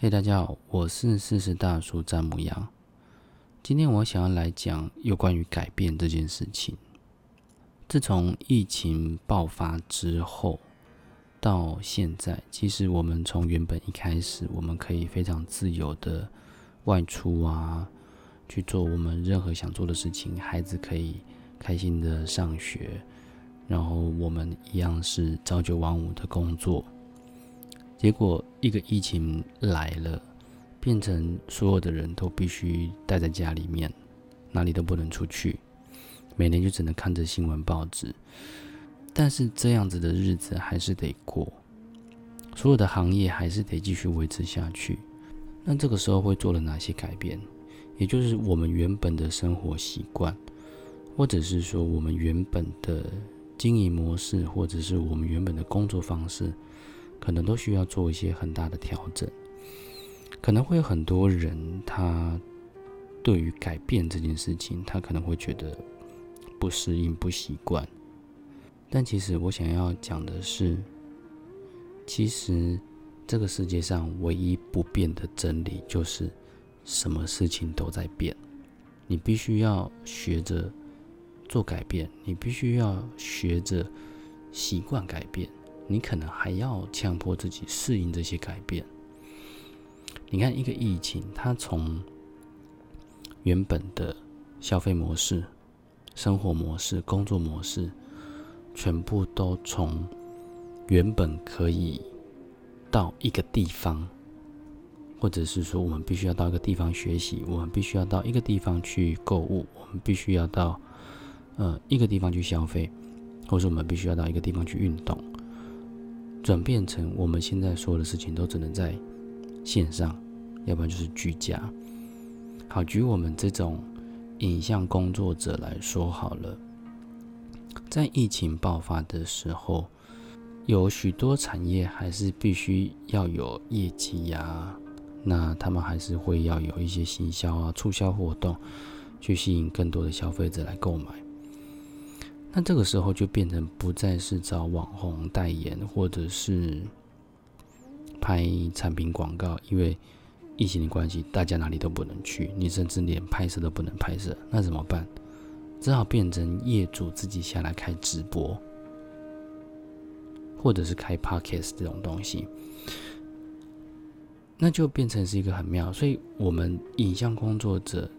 嘿，大家好，我是四十大叔詹姆羊。今天我想要来讲有关于改变这件事情。自从疫情爆发之后到现在，其实我们从原本一开始，我们可以非常自由的外出啊，去做我们任何想做的事情，孩子可以开心的上学，然后我们一样是朝九晚五的工作。结果一个疫情来了，变成所有的人都必须待在家里面，哪里都不能出去，每年就只能看着新闻报纸。但是这样子的日子还是得过，所有的行业还是得继续维持下去。那这个时候会做了哪些改变？也就是我们原本的生活习惯，或者是说我们原本的经营模式，或者是我们原本的工作方式。可能都需要做一些很大的调整，可能会有很多人他对于改变这件事情，他可能会觉得不适应、不习惯。但其实我想要讲的是，其实这个世界上唯一不变的真理就是什么事情都在变。你必须要学着做改变，你必须要学着习惯改变。你可能还要强迫自己适应这些改变。你看，一个疫情，它从原本的消费模式、生活模式、工作模式，全部都从原本可以到一个地方，或者是说我们必须要到一个地方学习，我们必须要到一个地方去购物，我们必须要到呃一个地方去消费，或者我们必须要到一个地方去运动。转变成我们现在所有的事情都只能在线上，要不然就是居家。好，举我们这种影像工作者来说好了，在疫情爆发的时候，有许多产业还是必须要有业绩呀，那他们还是会要有一些行销啊、促销活动，去吸引更多的消费者来购买。那这个时候就变成不再是找网红代言，或者是拍产品广告，因为疫情的关系，大家哪里都不能去，你甚至连拍摄都不能拍摄，那怎么办？只好变成业主自己下来开直播，或者是开 podcast 这种东西，那就变成是一个很妙。所以，我们影像工作者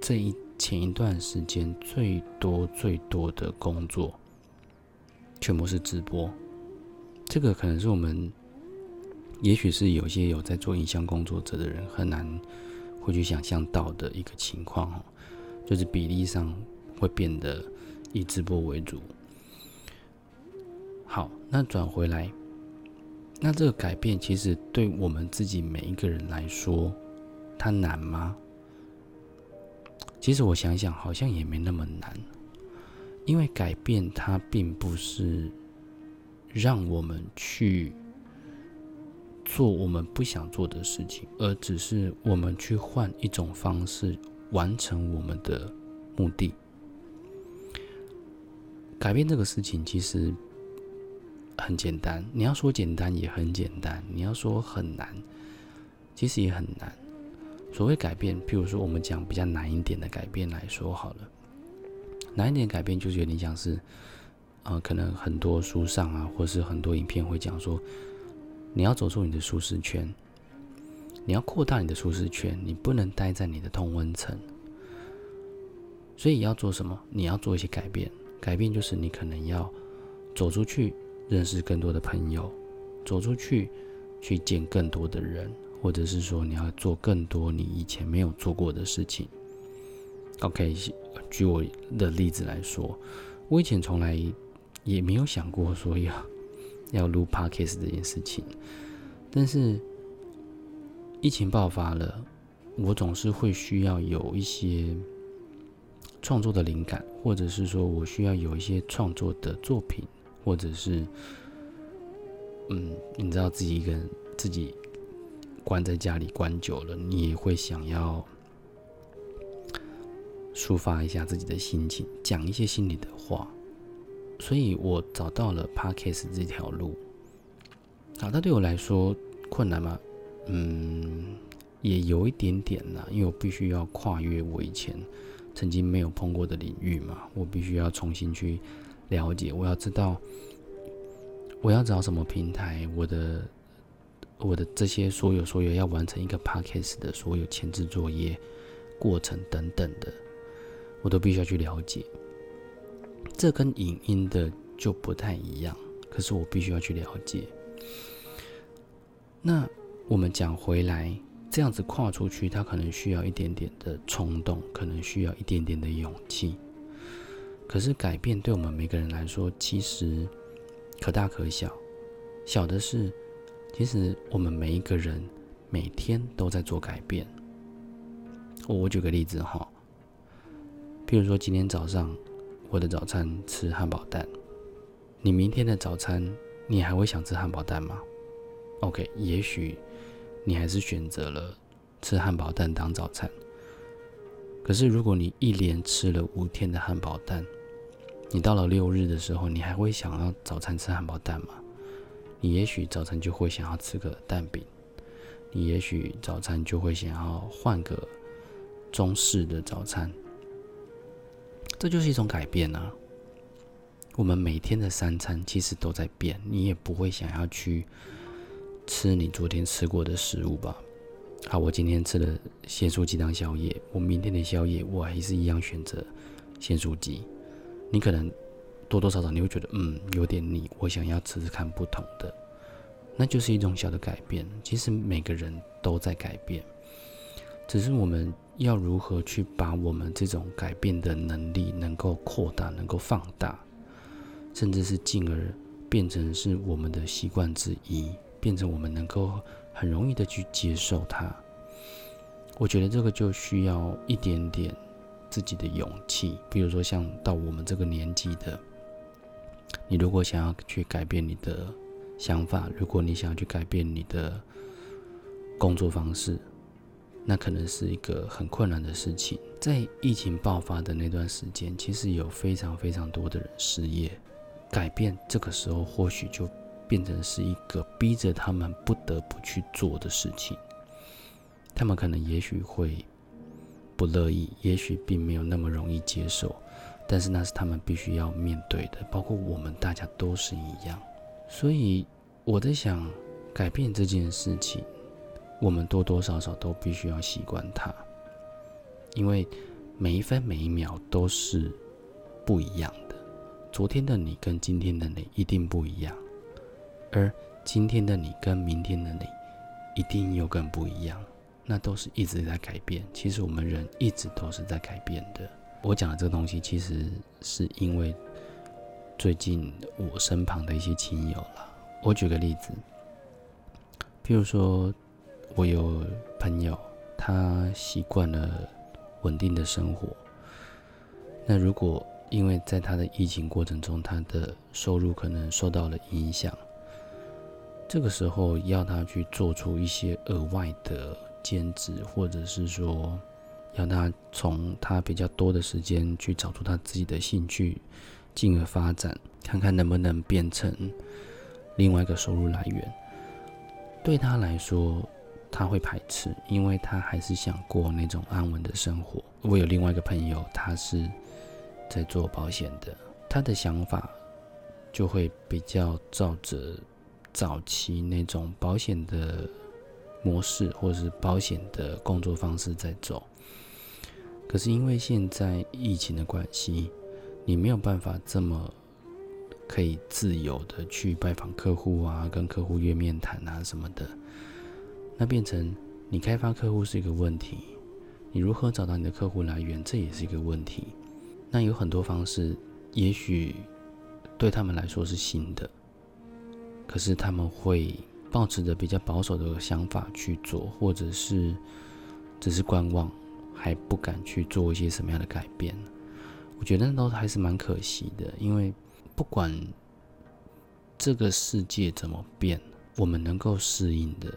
这一。前一段时间最多最多的工作，全部是直播。这个可能是我们，也许是有些有在做影像工作者的人很难会去想象到的一个情况哦，就是比例上会变得以直播为主。好，那转回来，那这个改变其实对我们自己每一个人来说，它难吗？其实我想想，好像也没那么难，因为改变它并不是让我们去做我们不想做的事情，而只是我们去换一种方式完成我们的目的。改变这个事情其实很简单，你要说简单也很简单，你要说很难，其实也很难。所谓改变，譬如说我们讲比较难一点的改变来说好了，难一点改变就是有点像是，呃，可能很多书上啊，或是很多影片会讲说，你要走出你的舒适圈，你要扩大你的舒适圈，你不能待在你的同温层。所以要做什么？你要做一些改变，改变就是你可能要走出去，认识更多的朋友，走出去去见更多的人。或者是说你要做更多你以前没有做过的事情。OK，举我的例子来说，我以前从来也没有想过说要要录 Podcast 这件事情，但是疫情爆发了，我总是会需要有一些创作的灵感，或者是说我需要有一些创作的作品，或者是嗯，你知道自己一个人自己。关在家里关久了，你也会想要抒发一下自己的心情，讲一些心里的话。所以我找到了 Podcast 这条路。好，它对我来说困难吗？嗯，也有一点点啦，因为我必须要跨越我以前曾经没有碰过的领域嘛，我必须要重新去了解，我要知道我要找什么平台，我的我的这些所有所有要完成一个 podcast 的所有前置作业过程等等的，我都必须要去了解。这跟影音的就不太一样，可是我必须要去了解。那我们讲回来。这样子跨出去，他可能需要一点点的冲动，可能需要一点点的勇气。可是改变对我们每个人来说，其实可大可小。小的是，其实我们每一个人每天都在做改变。我举个例子哈，譬如说今天早上我的早餐吃汉堡蛋，你明天的早餐你还会想吃汉堡蛋吗？OK，也许。你还是选择了吃汉堡蛋当早餐。可是，如果你一连吃了五天的汉堡蛋，你到了六日的时候，你还会想要早餐吃汉堡蛋吗？你也许早餐就会想要吃个蛋饼，你也许早餐就会想要换个中式的早餐。这就是一种改变啊！我们每天的三餐其实都在变，你也不会想要去。吃你昨天吃过的食物吧。好，我今天吃了鲜酥鸡当宵夜，我明天的宵夜我还是一样选择鲜酥鸡。你可能多多少少你会觉得，嗯，有点腻，我想要吃吃看不同的，那就是一种小的改变。其实每个人都在改变，只是我们要如何去把我们这种改变的能力能够扩大，能够放大，甚至是进而变成是我们的习惯之一。变成我们能够很容易的去接受它，我觉得这个就需要一点点自己的勇气。比如说，像到我们这个年纪的，你如果想要去改变你的想法，如果你想要去改变你的工作方式，那可能是一个很困难的事情。在疫情爆发的那段时间，其实有非常非常多的人失业，改变这个时候或许就。变成是一个逼着他们不得不去做的事情，他们可能也许会不乐意，也许并没有那么容易接受，但是那是他们必须要面对的，包括我们大家都是一样。所以我在想，改变这件事情，我们多多少少都必须要习惯它，因为每一分每一秒都是不一样的。昨天的你跟今天的你一定不一样。而今天的你跟明天的你，一定又更不一样。那都是一直在改变。其实我们人一直都是在改变的。我讲的这个东西，其实是因为最近我身旁的一些亲友了。我举个例子，譬如说，我有朋友，他习惯了稳定的生活。那如果因为在他的疫情过程中，他的收入可能受到了影响。这个时候要他去做出一些额外的兼职，或者是说，要他从他比较多的时间去找出他自己的兴趣，进而发展，看看能不能变成另外一个收入来源。对他来说，他会排斥，因为他还是想过那种安稳的生活。我有另外一个朋友，他是在做保险的，他的想法就会比较照着。早期那种保险的模式，或者是保险的工作方式在走，可是因为现在疫情的关系，你没有办法这么可以自由的去拜访客户啊，跟客户约面谈啊什么的，那变成你开发客户是一个问题，你如何找到你的客户来源，这也是一个问题。那有很多方式，也许对他们来说是新的。可是他们会保持着比较保守的想法去做，或者是只是观望，还不敢去做一些什么样的改变。我觉得那都还是蛮可惜的，因为不管这个世界怎么变，我们能够适应的，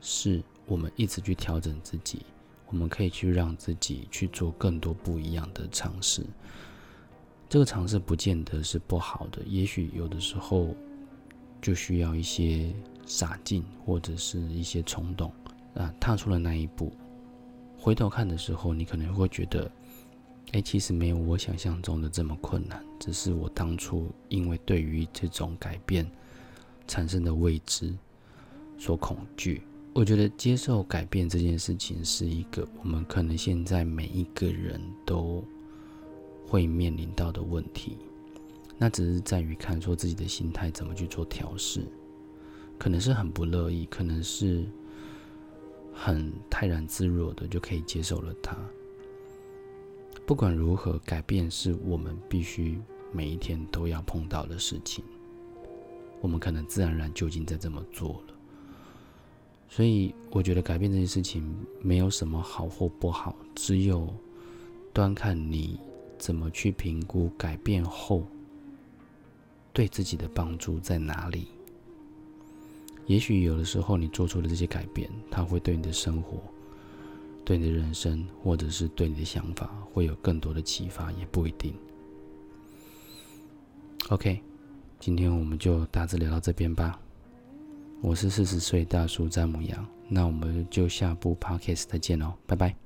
是我们一直去调整自己，我们可以去让自己去做更多不一样的尝试。这个尝试不见得是不好的，也许有的时候。就需要一些洒劲或者是一些冲动，啊，踏出了那一步，回头看的时候，你可能会觉得，哎，其实没有我想象中的这么困难，只是我当初因为对于这种改变产生的未知所恐惧。我觉得接受改变这件事情是一个我们可能现在每一个人都会面临到的问题，那只是在于看说自己的心态怎么去做调试，可能是很不乐意，可能是很泰然自若的就可以接受了它。不管如何，改变是我们必须每一天都要碰到的事情，我们可能自然而然就已经在这么做了。所以我觉得改变这件事情没有什么好或不好，只有端看你怎么去评估改变后对自己的帮助在哪里。也许有的时候你做出的这些改变，它会对你的生活、对你的人生，或者是对你的想法，会有更多的启发，也不一定。OK，今天我们就大致聊到这边吧。我是四十岁大叔詹姆杨，那我们就下部 podcast 再见喽，拜拜。